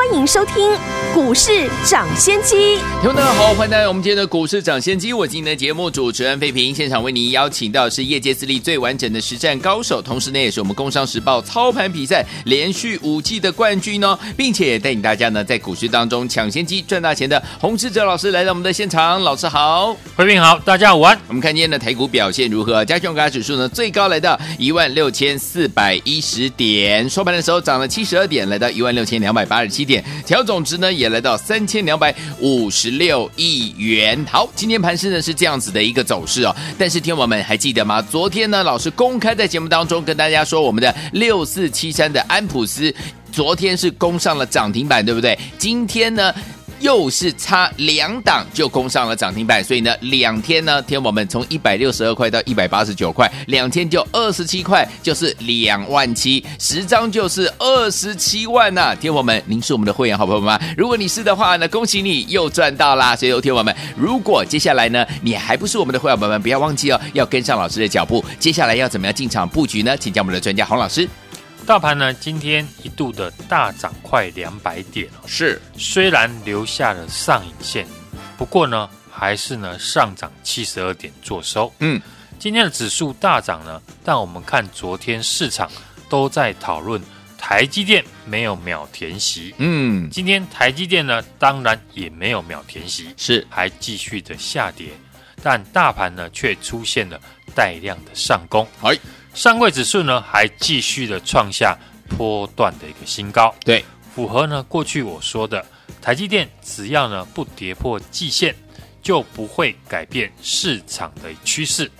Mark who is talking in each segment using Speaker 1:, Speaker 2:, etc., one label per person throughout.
Speaker 1: 欢迎收听。股市抢先机，
Speaker 2: 听众大家好，欢迎来到我们今天的股市抢先机。我今天的节目主持人费平，现场为您邀请到的是业界资历最完整的实战高手，同时呢，也是我们工商时报操盘比赛连续五季的冠军哦，并且也带领大家呢在股市当中抢先机赚大钱的洪志哲老师来到我们的现场。老师好，
Speaker 3: 费平好，大家午安。
Speaker 2: 我们看今天的台股表现如何？加权股价指数呢最高来到一万六千四百一十点，收盘的时候涨了七十二点，来到一万六千两百八十七调总值呢也来到三千两百五十六亿元。好，今天盘势呢是这样子的一个走势哦。但是天王们还记得吗？昨天呢，老师公开在节目当中跟大家说，我们的六四七三的安普斯，昨天是攻上了涨停板，对不对？今天呢？又是差两档就攻上了涨停板，所以呢，两天呢，天我们从一百六十二块到一百八十九块，两天就二十七块，就是两万七，十张就是二十七万呐、天我们，您是我们的会员好朋友吗？如果你是的话呢，恭喜你又赚到啦！所以，天我们，如果接下来呢，你还不是我们的会员朋友们，不要忘记哦，要跟上老师的脚步。接下来要怎么样进场布局呢？请教我们的专家洪老师。
Speaker 3: 大盘呢，今天一度的大涨快两百点哦，
Speaker 2: 是
Speaker 3: 虽然留下了上影线，不过呢，还是呢上涨七十二点做收。嗯，今天的指数大涨呢，但我们看昨天市场都在讨论台积电没有秒填息。嗯，今天台积电呢，当然也没有秒填息，
Speaker 2: 是还
Speaker 3: 继续的下跌，但大盘呢却出现了带量的上攻。
Speaker 2: 哎。
Speaker 3: 上柜指数呢，还继续的创下波段的一个新高。
Speaker 2: 对，
Speaker 3: 符合呢过去我说的，台积电只要呢不跌破季线，就不会改变市场的趋势。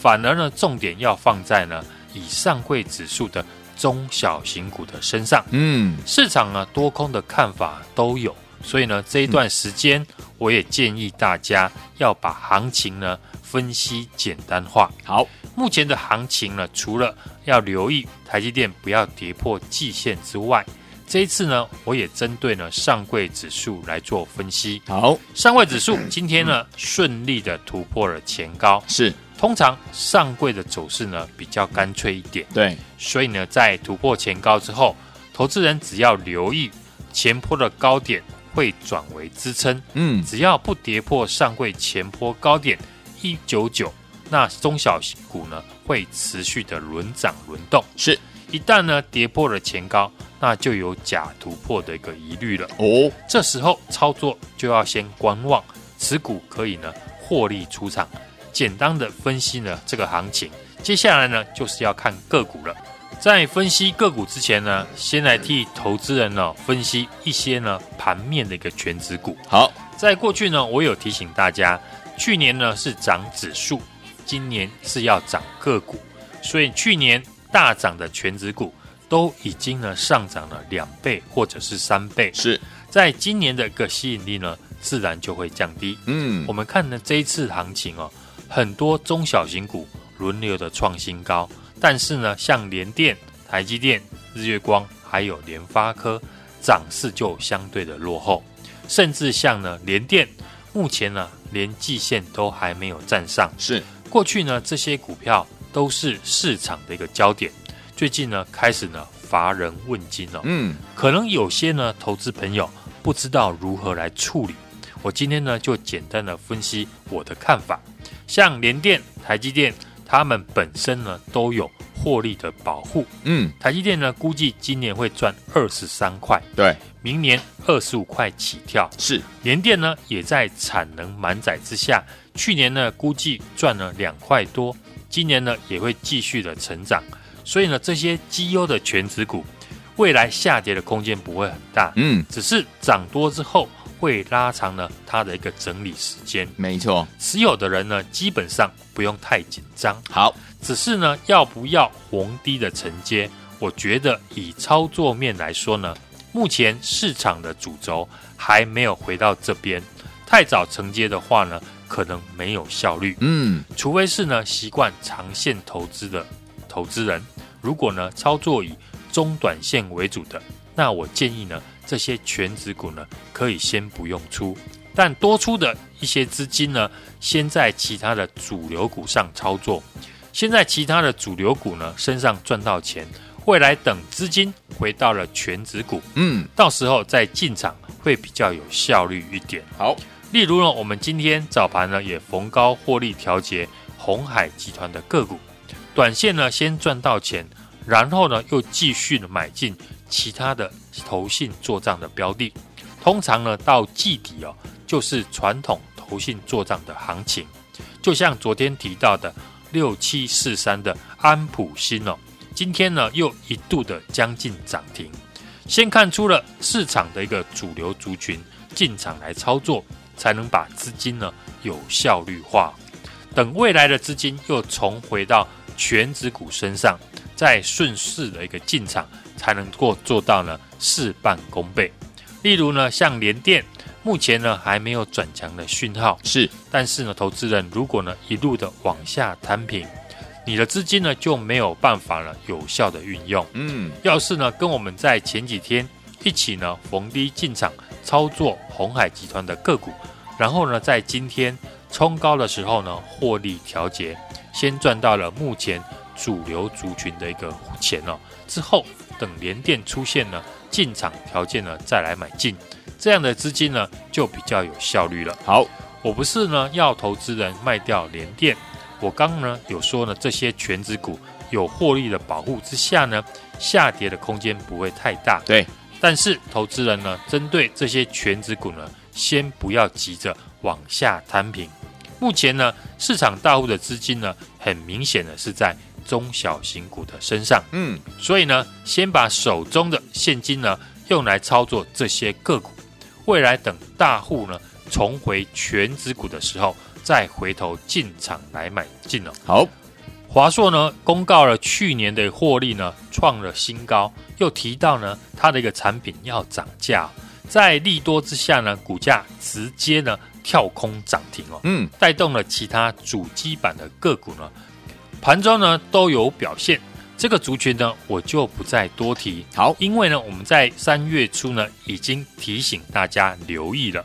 Speaker 3: 反而呢，重点要放在呢以上柜指数的中小型股的身上。嗯，市场呢多空的看法都有，所以呢这一段时间，我也建议大家要把行情呢分析简单化。
Speaker 2: 好。
Speaker 3: 目前的行情呢，除了要留意台积电不要跌破季线之外，这一次呢，我也针对呢上柜指数来做分析。
Speaker 2: 好，
Speaker 3: 上柜指数今天呢顺利的突破了前高，
Speaker 2: 是
Speaker 3: 通常上柜的走势呢比较干脆一点，
Speaker 2: 对，
Speaker 3: 所以呢在突破前高之后，投资人只要留意前坡的高点会转为支撑，嗯，只要不跌破上柜前坡高点一九九。那中小型股呢，会持续的轮涨轮动，
Speaker 2: 是
Speaker 3: 一旦呢跌破了前高，那就有假突破的一个疑虑了哦。这时候操作就要先观望，持股可以呢获利出场。简单的分析呢这个行情，接下来呢就是要看个股了。在分析个股之前呢，先来替投资人呢分析一些呢盘面的一个权值股。
Speaker 2: 好，
Speaker 3: 在过去呢，我有提醒大家，去年呢是涨指数。今年是要涨个股，所以去年大涨的全指股都已经呢上涨了两倍或者是三倍，
Speaker 2: 是。
Speaker 3: 在今年的一个吸引力呢自然就会降低。嗯，我们看呢这一次行情哦，很多中小型股轮流的创新高，但是呢像联电、台积电、日月光还有联发科涨势就相对的落后，甚至像呢联电目前呢连季线都还没有站上，
Speaker 2: 是。
Speaker 3: 过去呢，这些股票都是市场的一个焦点。最近呢，开始呢，乏人问津了。嗯，可能有些呢，投资朋友不知道如何来处理。我今天呢，就简单的分析我的看法。像联电、台积电，他们本身呢都有获利的保护。嗯，台积电呢，估计今年会赚二十三块。
Speaker 2: 对，
Speaker 3: 明年二十五块起跳。
Speaker 2: 是，
Speaker 3: 联电呢，也在产能满载之下。去年呢，估计赚了两块多，今年呢也会继续的成长，所以呢，这些绩优的权值股，未来下跌的空间不会很大，嗯，只是涨多之后会拉长呢它的一个整理时间。
Speaker 2: 没错，
Speaker 3: 持有的人呢，基本上不用太紧张。
Speaker 2: 好，
Speaker 3: 只是呢，要不要逢低的承接？我觉得以操作面来说呢，目前市场的主轴还没有回到这边，太早承接的话呢，可能没有效率，嗯，除非是呢习惯长线投资的投资人，如果呢操作以中短线为主的，那我建议呢这些全值股呢可以先不用出，但多出的一些资金呢，先在其他的主流股上操作，先在其他的主流股呢身上赚到钱，未来等资金回到了全值股，
Speaker 2: 嗯，
Speaker 3: 到时候再进场会比较有效率一点。
Speaker 2: 好，
Speaker 3: 例如呢，我们今天早盘呢也逢高获利调节红海集团的个股，短线呢先赚到钱，然后呢又继续买进其他的投信做账的标的。通常呢到季底哦，就是传统投信做账的行情。就像昨天提到的六七四三的安普新哦，今天呢又一度的将近涨停，先看出了市场的一个主流族群进场来操作，才能把资金呢有效率化。等未来的资金又重回到全指股身上，再顺势的一个进场，才能够做到呢事半功倍。例如呢，像联电，目前呢还没有转强的讯号，
Speaker 2: 是，
Speaker 3: 但是呢，投资人如果呢一路的往下摊平，你的资金呢就没有办法了有效的运用。
Speaker 2: 嗯，
Speaker 3: 要是呢跟我们在前几天一起呢逢低进场操作红海集团的个股，然后呢在今天。冲高的时候呢，获利调节，先赚到了目前主流族群的一个钱哦。之后等连电出现呢，进场条件呢再来买进，这样的资金呢就比较有效率了。
Speaker 2: 好，
Speaker 3: 我不是呢要投资人卖掉连电，我刚刚呢有说呢这些全值股有获利的保护之下呢，下跌的空间不会太大。
Speaker 2: 对，
Speaker 3: 但是投资人呢针对这些全值股呢，先不要急着往下摊平。目前呢，市场大户的资金呢，很明显的是在中小型股的身上。
Speaker 2: 嗯，
Speaker 3: 所以呢，先把手中的现金呢，用来操作这些个股。未来等大户呢重回全指股的时候，再回头进场来买进了。
Speaker 2: 好，
Speaker 3: 华硕呢公告了去年的获利呢创了新高，又提到呢它的一个产品要涨价，在利多之下呢，股价直接呢。跳空涨停哦，
Speaker 2: 嗯，
Speaker 3: 带动了其他主机板的个股呢，盘中呢都有表现。这个族群呢，我就不再多提。
Speaker 2: 好，
Speaker 3: 因为呢，我们在三月初呢已经提醒大家留意了。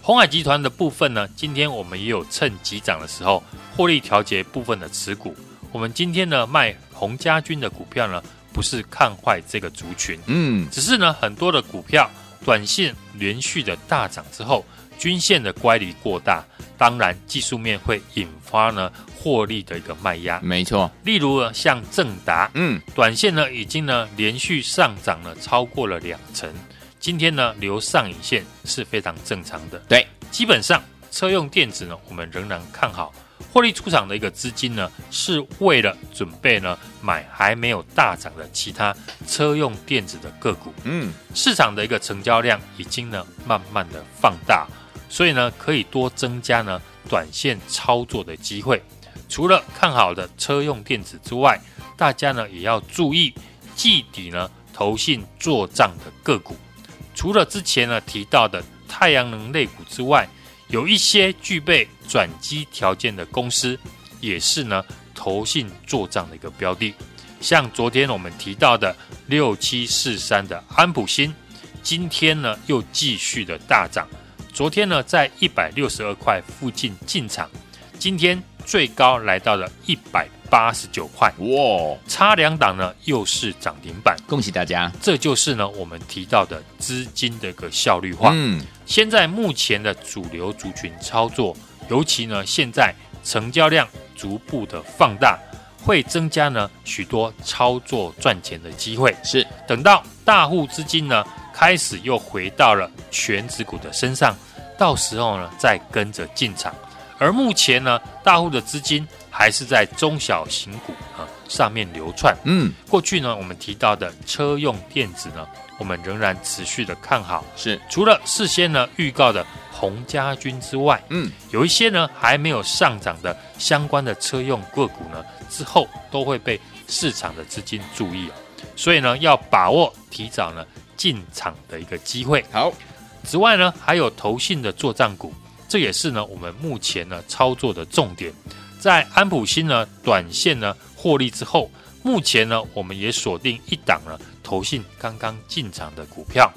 Speaker 3: 鸿海集团的部分呢，今天我们也有趁急涨的时候获利调节部分的持股。我们今天呢卖洪家军的股票呢，不是看坏这个族群，
Speaker 2: 嗯，
Speaker 3: 只是呢很多的股票短线连续的大涨之后。均线的乖离过大，当然技术面会引发呢获利的一个卖压。
Speaker 2: 没错，
Speaker 3: 例如呢像正达，
Speaker 2: 嗯，
Speaker 3: 短线呢已经呢连续上涨了超过了两成，今天呢留上影线是非常正常的。
Speaker 2: 对，
Speaker 3: 基本上车用电子呢，我们仍然看好。获利出场的一个资金呢，是为了准备呢买还没有大涨的其他车用电子的个股。
Speaker 2: 嗯，
Speaker 3: 市场的一个成交量已经呢慢慢的放大。所以呢，可以多增加呢短线操作的机会。除了看好的车用电子之外，大家呢也要注意季底呢投信做账的个股。除了之前呢提到的太阳能类股之外，有一些具备转机条件的公司，也是呢投信做账的一个标的。像昨天我们提到的六七四三的安普新，今天呢又继续的大涨。昨天呢，在一百六十二块附近进场，今天最高来到了一百八十九块，哇，差两档呢，又是涨停板，
Speaker 2: 恭喜大家！
Speaker 3: 这就是呢，我们提到的资金的一个效率化。
Speaker 2: 嗯，
Speaker 3: 现在目前的主流族群操作，尤其呢，现在成交量逐步的放大，会增加呢许多操作赚钱的机会。
Speaker 2: 是，
Speaker 3: 等到大户资金呢开始又回到了全指股的身上。到时候呢，再跟着进场。而目前呢，大户的资金还是在中小型股啊上面流窜。
Speaker 2: 嗯，
Speaker 3: 过去呢，我们提到的车用电子呢，我们仍然持续的看好。
Speaker 2: 是，
Speaker 3: 除了事先呢预告的洪家军之外，
Speaker 2: 嗯，
Speaker 3: 有一些呢还没有上涨的相关的车用个股呢，之后都会被市场的资金注意。所以呢，要把握提早呢进场的一个机会。
Speaker 2: 好。
Speaker 3: 此外呢，还有投信的作帐股，这也是呢我们目前呢操作的重点。在安普新呢短线呢获利之后，目前呢，我们也锁定一档呢，投信刚刚进场的股票。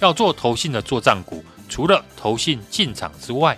Speaker 3: 要做投信的作帐股，除了投信进场之外，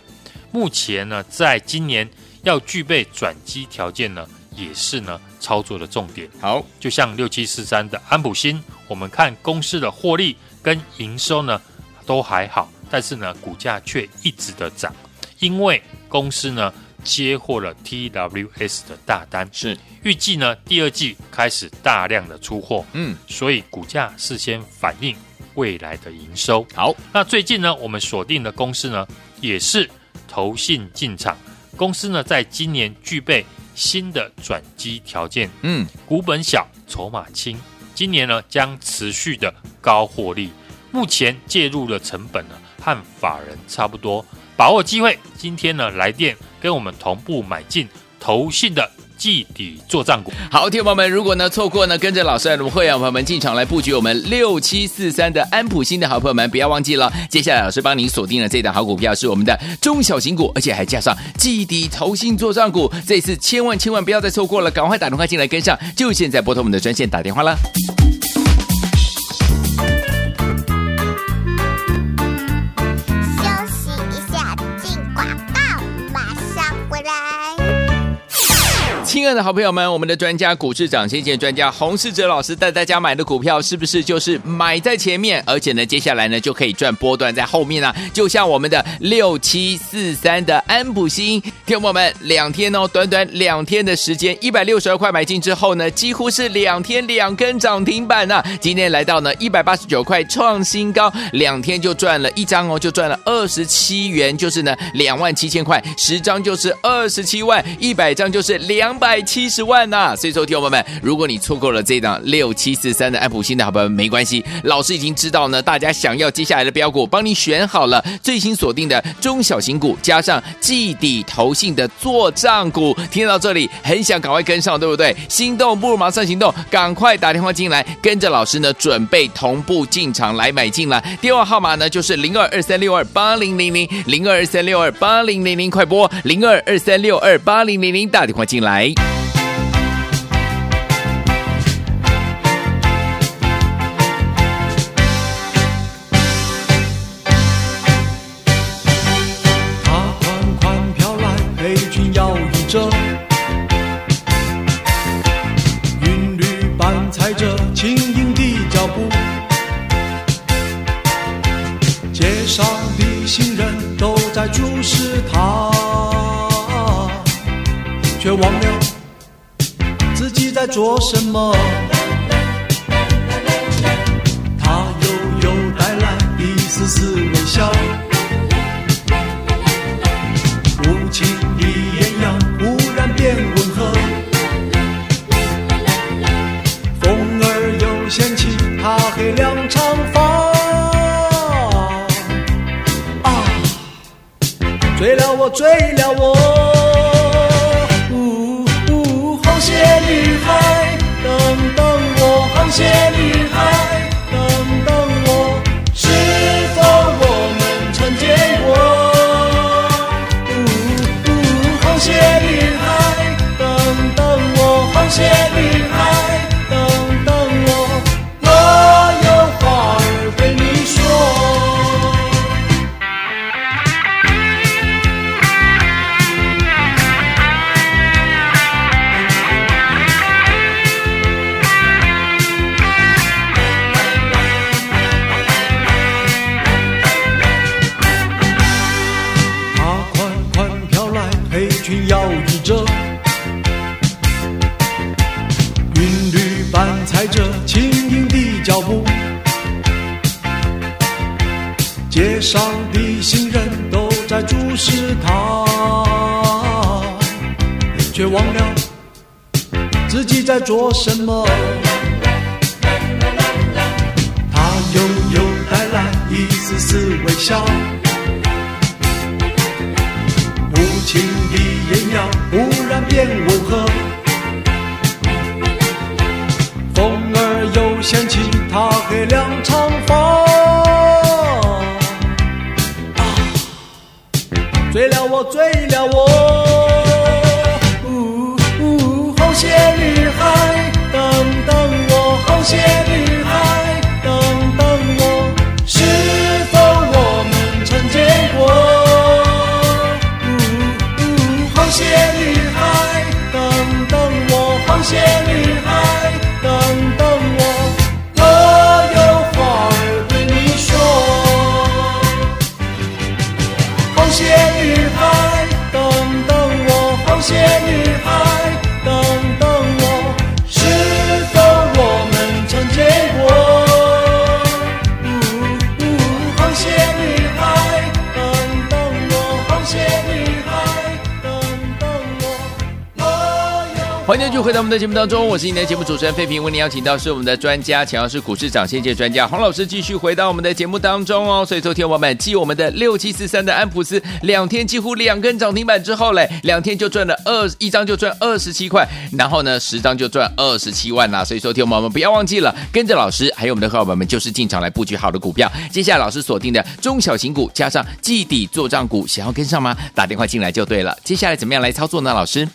Speaker 3: 目前呢，在今年要具备转机条件呢，也是呢操作的重点。
Speaker 2: 好，
Speaker 3: 就像六七四三的安普新，我们看公司的获利跟营收呢都还好，但是呢股价却一直的涨，因为公司呢。接获了 TWS 的大单，
Speaker 2: 是
Speaker 3: 预计呢第二季开始大量的出货，
Speaker 2: 嗯，
Speaker 3: 所以股价事先反映未来的营收。
Speaker 2: 好，
Speaker 3: 那最近呢，我们锁定的公司呢，也是投信进场，公司呢在今年具备新的转机条件，
Speaker 2: 嗯，
Speaker 3: 股本小，筹码轻，今年呢将持续的高获利，目前介入的成本呢和法人差不多。把握机会，今天呢来电跟我们同步买进投信的绩底做账股。
Speaker 2: 好，听众朋友们，如果呢错过呢跟着老师来我们会员朋友们进场来布局我们六七四三的安普新的好朋友们，不要忘记了，接下来老师帮您锁定了这档好股票是我们的中小型股，而且还加上绩底投新做账股，这次千万千万不要再错过了，赶快打电话进来跟上，就现在拨通我们的专线打电话了。亲爱的好朋友们，我们的专家股市涨先见专家洪世哲老师带大家买的股票，是不是就是买在前面，而且呢，接下来呢就可以赚波段在后面呢、啊？就像我们的六七四三的安普星，听我们，两天哦，短短两天的时间，一百六十二块买进之后呢，几乎是两天两根涨停板呐、今天来到呢一百八十九块创新高，两天就赚了一张哦，就赚了二十七元，就是呢两万七千块，十张就是二十七万，一百张就是两。百百七十万呐、所以说，听友们，如果你错过了这档六七四三的安普新的好朋友，没关系，老师已经知道呢，大家想要接下来的标股，帮你选好了最新锁定的中小型股，加上季底投信的做账股。听到这里，很想赶快跟上，对不对？心动不如马上行动，赶快打电话进来，跟着老师呢，准备同步进场来买进了。电话号码呢，就是零二二三六二八零零零零二二三六二八零零零，快拨零二二三六二八零零零打电话
Speaker 4: 进来。着韵律，伴踩着轻盈的脚步，街上的行人都在注视他，却忘了自己在做什么。却忘了自己在做什么？他悠悠带来一丝丝微笑，无情的艳阳忽然变温和，风儿又掀起他黑亮长发，啊，追了我，醉了我。红女孩，等等我，是否我们曾见过？女孩，等等我，女孩。
Speaker 2: 回到我们的节目当中，我是你的节目主持人费平，为您邀请到是我们的专家，强势股市涨先机专家洪老师，继续回到我们的节目当中哦。所以昨天我们继我们的六七四三的安普斯，两天几乎两根涨停板之后嘞，两天就赚了二一张就赚二十七块，然后呢十张就赚二十七万啦。所以说，听我们不要忘记了，跟着老师还有我们的伙伴们，就是进场来布局好的股票。接下来老师锁定的中小型股加上季底做账股，想要跟上吗？打电话进来就对了。接下来怎么样来操作呢？老师？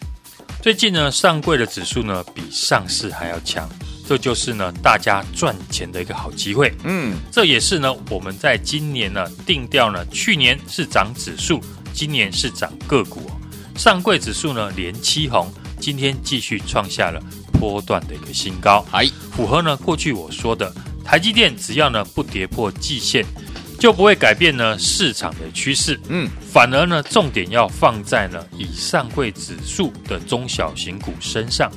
Speaker 3: 最近呢，上柜的指数呢比上市还要强，这就是呢大家赚钱的一个好机会。嗯，这也是呢我们在今年呢定调呢，去年是涨指数，今年是涨个股。上柜指数呢连七红，今天继续创下了波段的一个新高，还符合呢过去我说的，台积电只要呢不跌破季线。就不会改变呢市场的趋势，嗯，反而呢重点要放在呢以上柜指数的中小型股身上。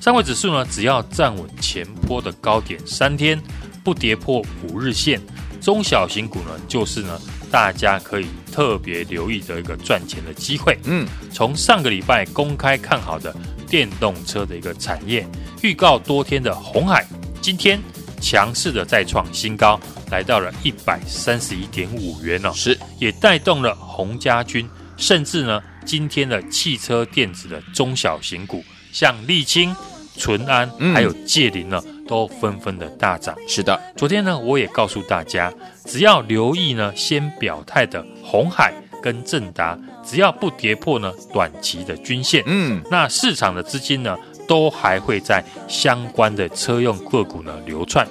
Speaker 3: 上柜指数呢只要站稳前坡的高点三天，不跌破五日线，中小型股呢就是呢大家可以特别留意的一个赚钱的机会。嗯，从上个礼拜公开看好的电动车的一个产业，预告多天的红海，今天强势的再创新高。来到了一百三十一点五元哦，是。也带动了洪家军，甚至呢，今天的汽车电子的中小型股，像沥青、淳安，还有界林呢，都纷纷的大涨。是的，昨天呢，我也告诉大家，只要留意呢，先表态的红海跟正达，只要不跌破呢短期的均线，嗯，那市场的资金呢，都还会在相关的车用个股呢流窜。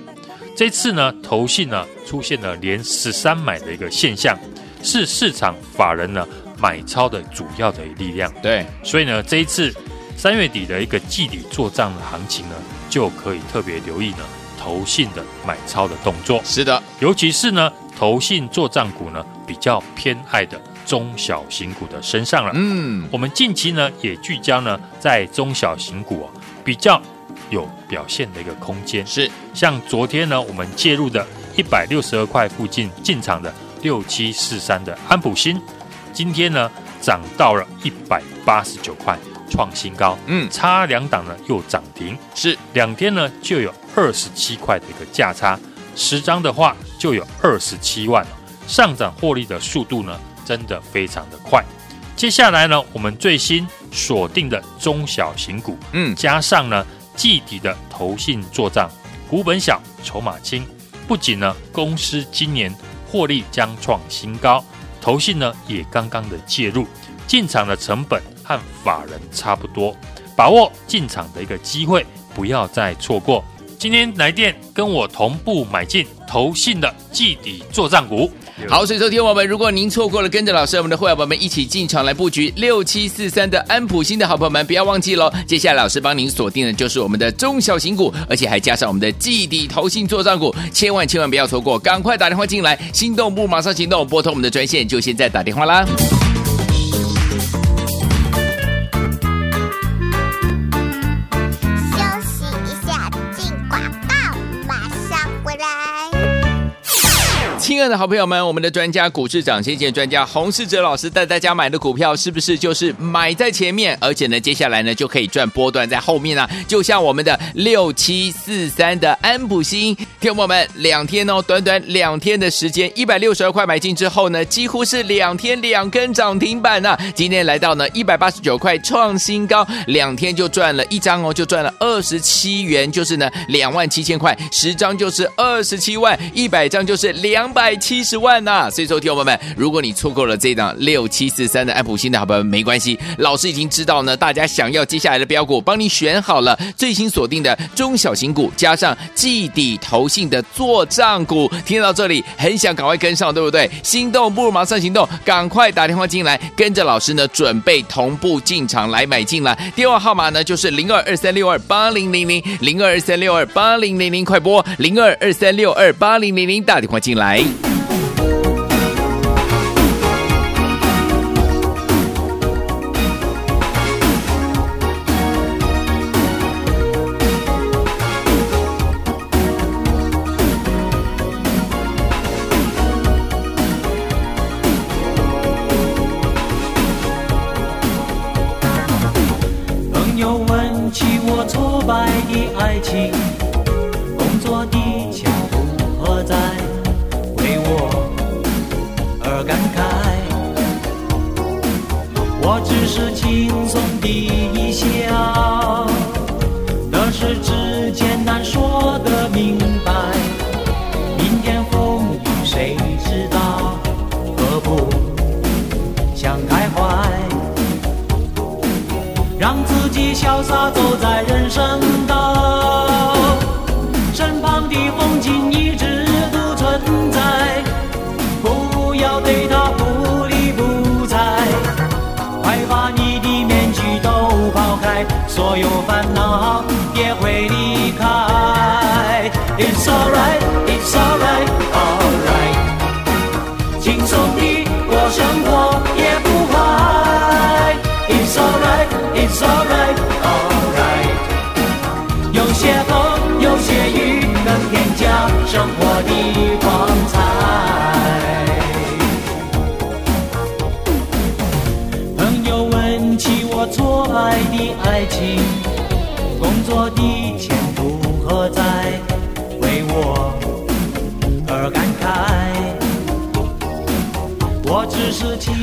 Speaker 3: 这次呢，投信呢出现了连十三买的一个现象，是市场法人呢买超的主要的力量。对，所以呢，这一次三月底的一个季底做账的行情呢，就可以特别留意呢投信的买超的动作。是的，尤其是呢投信做账股呢比较偏爱的中小型股的身上了。嗯，我们近期呢也聚焦呢在中小型股哦比较。有表现的一个空间。是，像昨天呢，我们介入的一百六十二块附近进场的六七四三的安普新，今天呢涨到了一百八十九块，创新高。嗯，差两档呢又涨停，是。两天呢就有二十七块的一个价差，十张的话就有二十七万，上涨获利的速度呢真的非常的快。接下来呢，我们最新锁定的中小型股，嗯，加上呢。季底的投信做账，股本小，筹码轻，不仅呢，公司今年获利将创新高，投信呢也刚刚的介入，进场的成本和法人差不多，把握进场的一个机会，不要再错过。今天来电跟我同步买进投信的季底做账股。好，所以收听我们，如果您错过了跟着老师我们的会员朋友们一起进场来布局六七四三的安普新的好朋友们，不要忘记喽。接下来老师帮您锁定的就是我们的中小型股，而且还加上我们的季底投信作帐股，千万千万不要错过，赶快打电话进来，心动不马上行动，拨通我们的专线，就现在打电话啦。亲爱的好朋友们，我们的专家股市涨先机专家洪世哲老师带大家买的股票，是不是就是买在前面，而且呢，接下来呢就可以赚波段在后面啊？就像我们的六七四三的安普星，听我们两天哦，短短两天的时间，一百六十二块买进之后呢，几乎是两天两根涨停板啊！今天来到呢一百八十九块创新高，两天就赚了一张哦，就赚了二十七元，就是呢两万七千块，十张就是二十七万，一百张就是两百。百七十万呐、所以说，听友们，如果你错过了这档六七四三的安普新的好朋友，没关系，老师已经知道呢，大家想要接下来的标股，帮你选好了最新锁定的中小型股，加上季底投信的做账股。听到这里，很想赶快跟上，对不对？心动不如马上行动，赶快打电话进来，跟着老师呢，准备同步进场来买进了。电话号码呢，就是零二二三六二八零零零零二二三六二八零零零，快拨零二二三六二八零零零，打电话进来。
Speaker 4: 爱情，工作的钱，如何在为我而感慨？
Speaker 5: 我只是轻松的一笑，得失之间难说得明白。明天风雨谁知道？何不想开怀，让自己潇洒走在人生。It's alright, it's alright, alright，轻松地过生活也不坏。It's alright, it's alright, alright，有些风，有些雨，能添加生活的光彩。朋友问起我错爱的爱情，工作的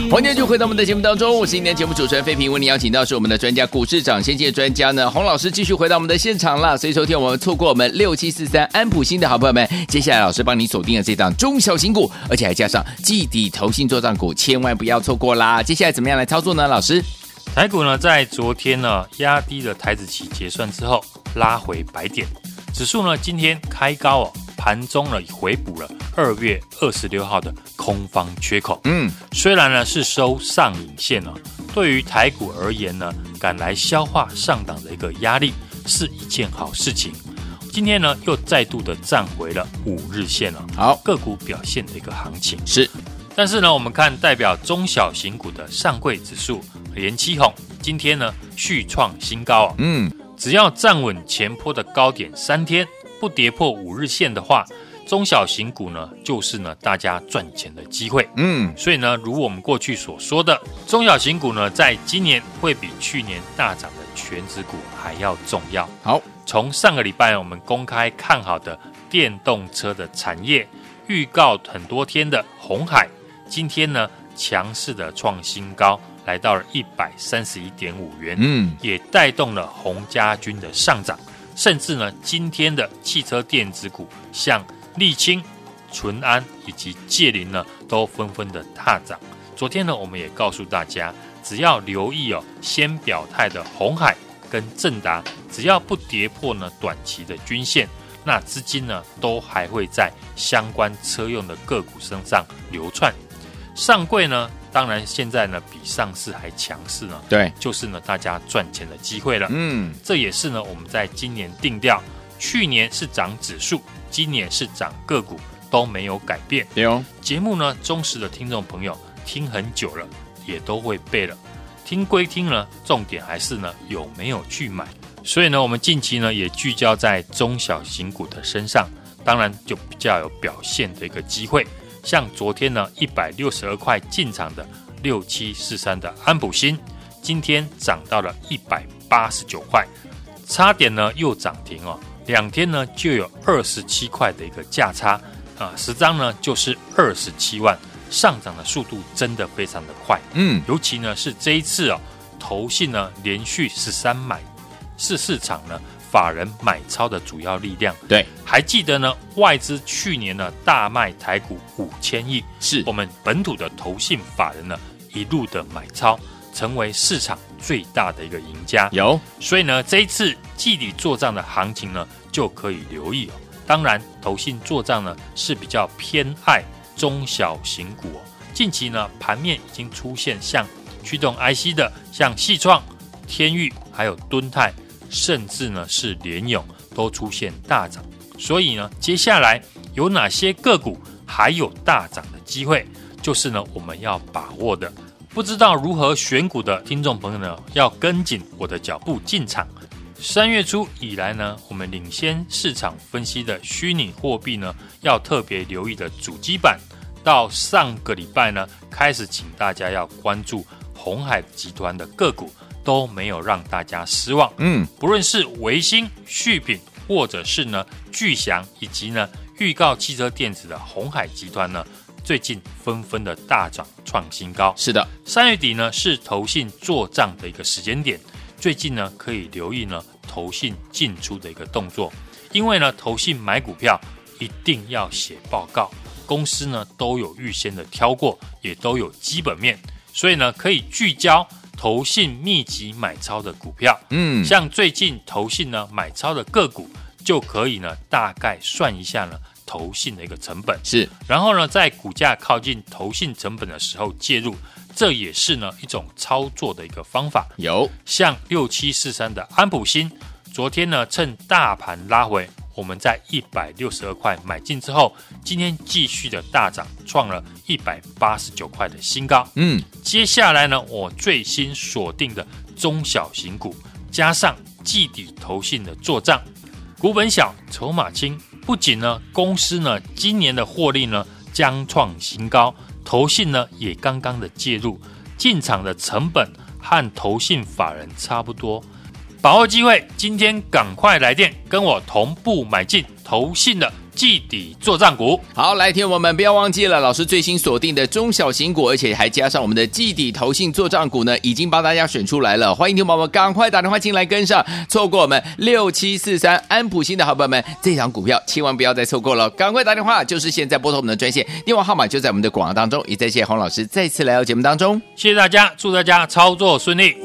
Speaker 2: 欢迎继续回到我们的节目当中，我是今天节目主持人费平，为您邀请到是我们的专家股市涨先机专家呢洪老师，继续回到我们的现场了。所以昨天我们错过我们六七四三安普新的好朋友们，接下来老师帮你锁定了这档中小型股，而且还加上季底投信作帐股，千万不要错过啦。接下来怎么样来操作呢？老师，
Speaker 3: 台股呢在昨天呢压低了台子期结算之后拉回百点，指数呢今天开高哦。盘中呢回补了二月二十六号的空方缺口，
Speaker 2: 嗯，
Speaker 3: 虽然呢是收上影线了，对于台股而言呢，赶来消化上档的一个压力是一件好事情。今天呢又再度的站回了五日线了，
Speaker 2: 好，
Speaker 3: 个股表现的一个行情
Speaker 2: 是。
Speaker 3: 但是呢，我们看代表中小型股的上柜指数连七红，今天呢续创新高啊，
Speaker 2: 嗯，
Speaker 3: 只要站稳前坡的高点三天。不跌破五日线的话，中小型股呢，就是呢大家赚钱的机会。
Speaker 2: 嗯，
Speaker 3: 所以呢，如我们过去所说的，中小型股呢，在今年会比去年大涨的全指股还要重要。
Speaker 2: 好，
Speaker 3: 从上个礼拜我们公开看好的电动车的产业，预告很多天的红海，今天呢强势的创新高，来到了一百三十一点五元。
Speaker 2: 嗯，
Speaker 3: 也带动了洪家军的上涨。甚至呢，今天的汽车电子股，像丽清、淳安以及界林呢，都纷纷的踏涨。昨天呢，我们也告诉大家，只要留意哦，先表态的红海跟正达，只要不跌破呢短期的均线，那资金呢都还会在相关车用的个股身上流窜。上柜呢，当然现在呢比上市还强势呢，
Speaker 2: 对，
Speaker 3: 就是呢大家赚钱的机会了。
Speaker 2: 嗯，
Speaker 3: 这也是呢我们在今年定调，去年是涨指数，今年是涨个股，都没有改变。
Speaker 2: 对哦，
Speaker 3: 节目呢忠实的听众朋友听很久了，也都会背了。听归听呢，重点还是呢有没有去买。所以呢，我们近期呢也聚焦在中小型股的身上，当然就比较有表现的一个机会。像昨天呢，一百六十二块进场的六七四三的安普新，今天涨到了一百八十九块，差点呢又涨停哦。两天呢就有二十七块的一个价差啊，十张呢就是二十七万，上涨的速度真的非常的快。
Speaker 2: 嗯，
Speaker 3: 尤其呢是这一次哦，投信呢连续十三买，是市场呢。法人买超的主要力量，
Speaker 2: 对，
Speaker 3: 还记得呢？外资去年呢大卖台股五千亿，
Speaker 2: 是
Speaker 3: 我们本土的投信法人呢一路的买超，成为市场最大的一个赢家。
Speaker 2: 有，
Speaker 3: 所以呢这一次季底做账的行情呢就可以留意哦。当然，投信做账呢是比较偏爱中小型股哦。近期呢盘面已经出现像驱动 IC 的，像矽创、天域，还有敦泰。甚至呢是联勇都出现大涨，所以呢接下来有哪些个股还有大涨的机会，就是呢我们要把握的。不知道如何选股的听众朋友呢，要跟紧我的脚步进场。三月初以来呢，我们领先市场分析的虚拟货币呢，要特别留意的主机板，到上个礼拜呢开始，请大家要关注鸿海集团的个股。都没有让大家失望。
Speaker 2: 嗯，
Speaker 3: 不论是维新、续品，或者是呢巨祥，以及呢预告汽车电子的鸿海集团呢，最近纷纷的大涨创新高。
Speaker 2: 是的，
Speaker 3: 三月底呢是投信做账的一个时间点，最近呢可以留意呢投信进出的一个动作，因为呢投信买股票一定要写报告，公司呢都有预先的挑过，也都有基本面，所以呢可以聚焦投信密集买超的股票。
Speaker 2: 嗯，
Speaker 3: 像最近投信呢买超的个股，就可以呢大概算一下呢。投信的一个成本
Speaker 2: 是，
Speaker 3: 然后呢，在股价靠近投信成本的时候介入，这也是呢一种操作的一个方法。
Speaker 2: 有
Speaker 3: 像六七四三的安普新，昨天呢趁大盘拉回，我们在一百六十二块买进之后，今天继续的大涨，创了一百八十九块的新高。
Speaker 2: 嗯，
Speaker 3: 接下来呢，我最新锁定的中小型股，加上季底投信的做账，股本小，筹码轻。不仅呢，公司呢今年的获利呢将创新高，投信呢也刚刚的介入，进场的成本和投信法人差不多，把握机会，今天赶快来电跟我同步买进投信的。季底作战股，
Speaker 2: 好，来听我们不要忘记了，老师最新锁定的中小型股，而且还加上我们的季底投信作战股呢，已经帮大家选出来了。欢迎听众朋友们赶快打电话进来跟上，错过我们六七四三安普新的好朋友们，这档股票千万不要再错过了，赶快打电话，就是现在拨通我们的专线，电话号码就在我们的广告当中。也再谢洪老师再次来到节目当中，
Speaker 3: 谢谢大家，祝大家操作顺利。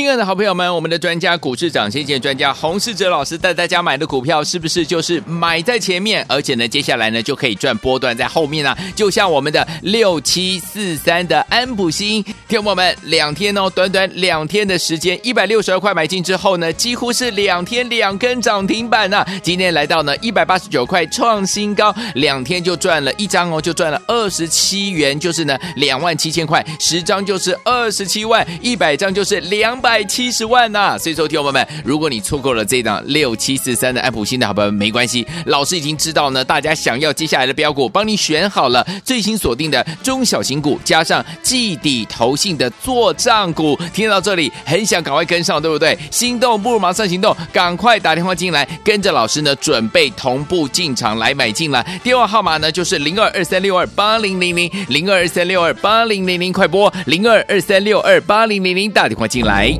Speaker 2: 亲爱的好朋友们，我们的专家股市涨先见专家洪世哲老师带大家买的股票，是不是就是买在前面，而且呢，接下来呢就可以赚波段在后面、啊？就像我们的六七四三的安普星，听我们两天哦，短短两天的时间，一百六十二块买进之后呢，几乎是两天两根涨停板呐、啊！今天来到呢一百八十九块创新高，两天就赚了一张哦，就赚了二十七元，就是呢两万七千块，十张就是二十七万，一百张就是两。百百七十万呐、所以说，听友们，如果你错过了这档六七四三的安普新的好朋友，没关系，老师已经知道呢，大家想要接下来的标股，帮你选好了最新锁定的中小型股，加上季底投信的做账股。听到这里，很想赶快跟上，对不对？心动不如马上行动，赶快打电话进来，跟着老师呢，准备同步进场来买进了。电话号码呢，就是零二二三六二八零零零零二二三六二八零零零，快拨零二二三六二八零零零，打电话进来。